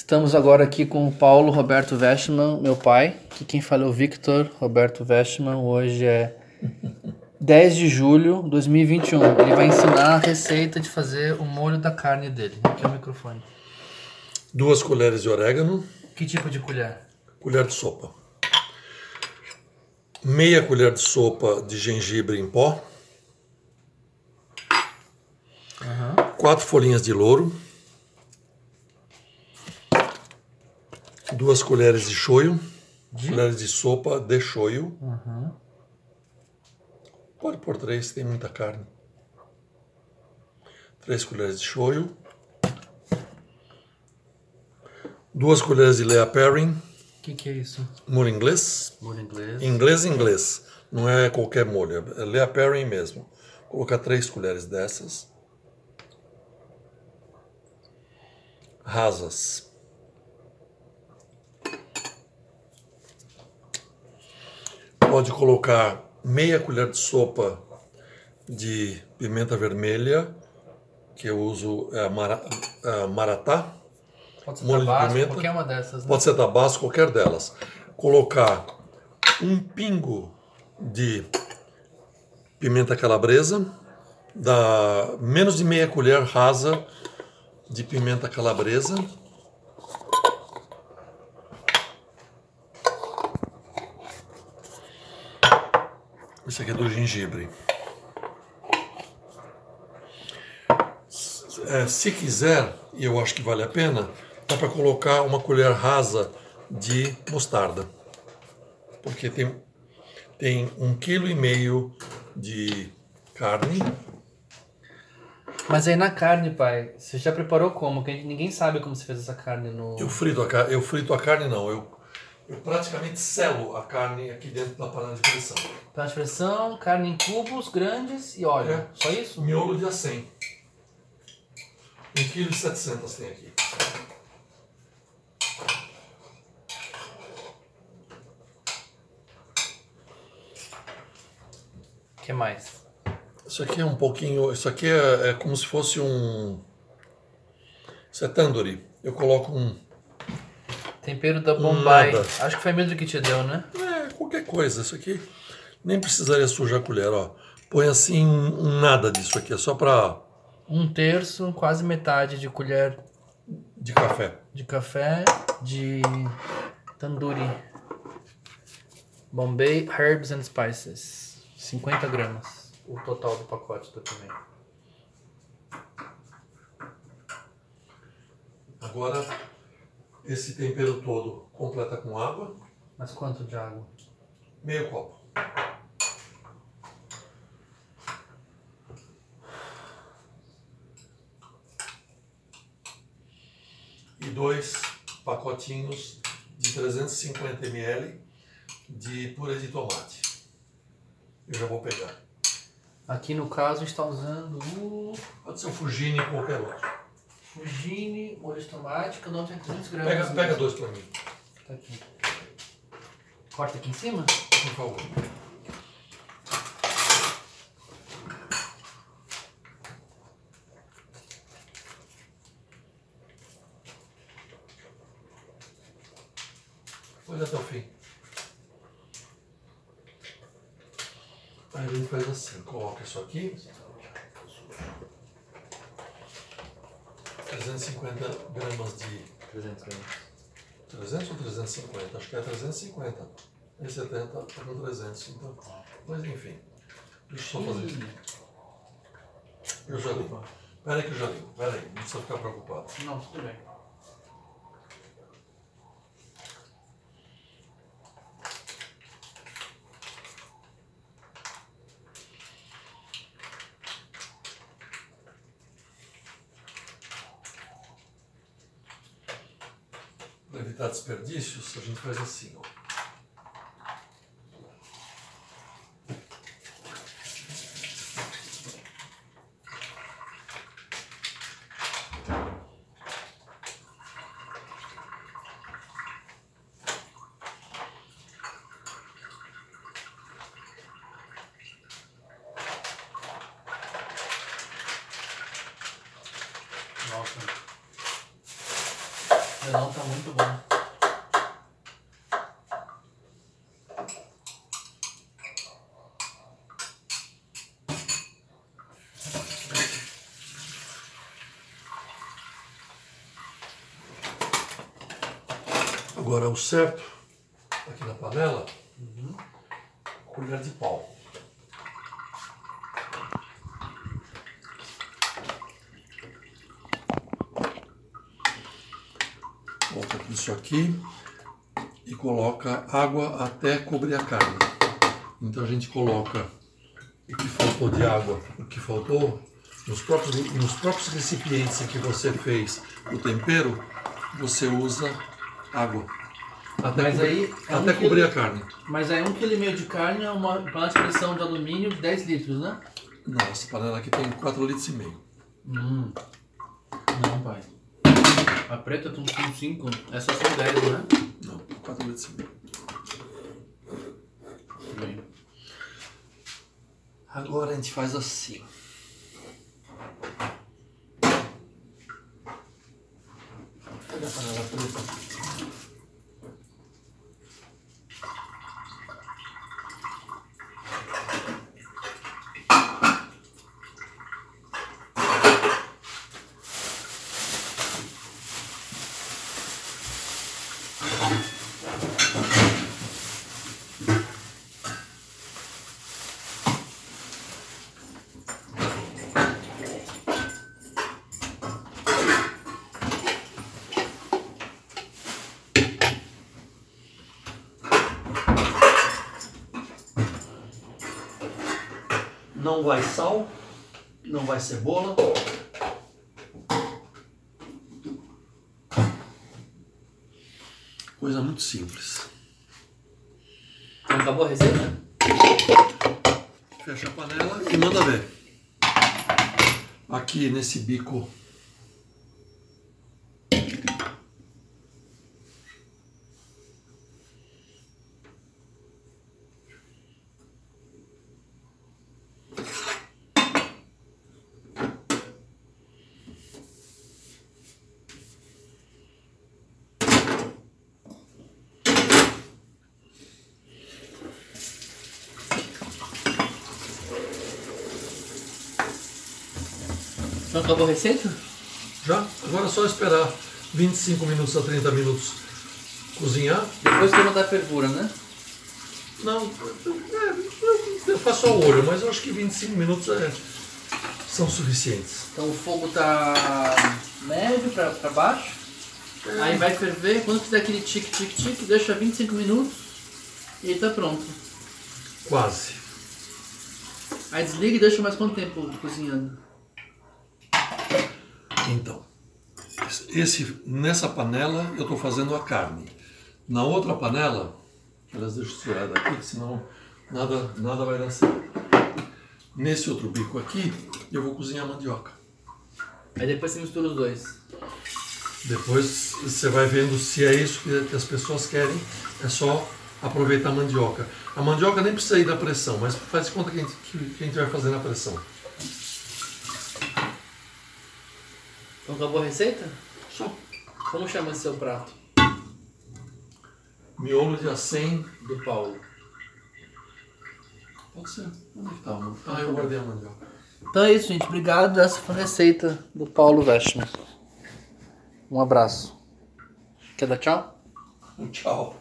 Estamos agora aqui com o Paulo Roberto Vestman, meu pai, que quem fala é o Victor Roberto Vestman. Hoje é 10 de julho de 2021. Ele vai ensinar a receita de fazer o molho da carne dele. Aqui é o microfone. Duas colheres de orégano, Que tipo de colher? colher de sopa. Meia colher de sopa de gengibre em pó. Quatro folhinhas de louro. Duas colheres de shoyu. Colheres de sopa de shoyu. Pode pôr três, tem muita carne. Três colheres de shoyu. Duas colheres de Lea Perrin, O que, que é isso? molho inglês. Molho inglês. Inglês, inglês. Não é qualquer molho, é Lea Perrin mesmo. Vou colocar três colheres dessas. Rasas. Pode colocar meia colher de sopa de pimenta vermelha, que eu uso é mara, a maratá. Pode ser molho de tabasco, pimenta. qualquer uma dessas. Né? Pode ser tabasco, qualquer delas. Colocar um pingo de pimenta calabresa, da menos de meia colher rasa de pimenta calabresa. Esse aqui é do gengibre. É, se quiser, e eu acho que vale a pena, dá para colocar uma colher rasa de mostarda. Porque tem, tem um quilo e meio de carne. Mas aí na carne, pai, você já preparou como? Que ninguém sabe como você fez essa carne no. Eu frito a, ca- eu frito a carne, não. Eu, eu praticamente selo a carne aqui dentro da panela de pressão. Panela de pressão, carne em cubos grandes e óleo. É. Só isso? Miolo de acém. 1,7 kg tem aqui. O que mais? Isso aqui é um pouquinho. Isso aqui é, é como se fosse um. Isso é tandoori. Eu coloco um. Tempero da Bombay. Nada. Acho que foi mesmo que te deu, né? É, qualquer coisa. Isso aqui nem precisaria sujar a colher, ó. Põe assim um nada disso aqui, é só pra. Um terço, quase metade de colher de café. de café de tandoori. Bombay Herbs and Spices. 50 gramas. O total do pacote do pimenta. Agora, esse tempero todo completa com água, Mas quanto de água? meio copo. E dois pacotinhos de 350 ml de purê de tomate. Eu já vou pegar. Aqui no caso está usando o Pode ser o Fugini ou qualquer outro. Fugini, molho de tomate, cada um tem 300 gramas. Pega, pega dois pra mim, Tá aqui. Corta aqui em cima? por favor. Olha até o fim. Aí a gente faz assim, coloca isso aqui. 350 gramas de 300 gramas. 300 ou 350? Acho que é 350. Esse 70 tá com 300, então. Mas enfim. Deixa eu só fazer isso. Eu já ligo. Pera aí que eu já ligo. Pera aí, não precisa ficar preocupado. Não, tudo bem. Para evitar desperdícios, a gente faz assim, ó. Nossa. pastelão tá muito bom. Agora o certo, aqui na panela, colher de pau. Coloca isso aqui e coloca água até cobrir a carne. Então a gente coloca o que faltou de água, o que faltou nos próprios, nos próprios recipientes em que você fez o tempero, você usa água. Até, Mas cobrir, aí é um até quilo- cobrir a carne. Mas aí um quilo e meio de carne é uma panela de pressão de alumínio de 10 litros, né? Não, essa panela aqui tem 4 litros e meio. Hum. Não, pai. A preta tem com 5, essa são 10, né? Não, 4 litros e meio. Bem. Agora a gente faz assim. Pega a panela preta. Não vai sal, não vai cebola. Coisa muito simples. Então acabou a receita? Fecha a panela e manda ver. Aqui nesse bico. Então acabou a receita? Já? Agora é só esperar 25 minutos a 30 minutos cozinhar. Depois que mandar a fervura, né? Não, é, eu, faço ao olho, mas eu acho que 25 minutos é, são suficientes. Então o fogo tá médio pra, pra baixo. Aí vai ferver, quando fizer aquele tique tique tique, deixa 25 minutos e tá pronto. Quase. Aí desliga e deixa mais quanto tempo cozinhando? Então, esse, nessa panela eu estou fazendo a carne. Na outra panela, elas deixa eu tirar daqui, senão nada, nada vai dar certo. Nesse outro bico aqui, eu vou cozinhar a mandioca. Aí depois você mistura os dois. Depois você vai vendo se é isso que, as pessoas querem. É só aproveitar a mandioca. A mandioca nem precisa ir da pressão, mas faz conta que a gente, que a gente vai fazer na pressão. Então acabou a receita? Só Como chama esse seu prato? miolo de acém. Do Paulo. Pode ser. Onde é que tá? a mandioca? Ah, eu guardei a mandioca. Então é isso, gente. Obrigado. Essa foi a receita do Paulo Vestman. Um abraço. Quer dar tchau? Tchau.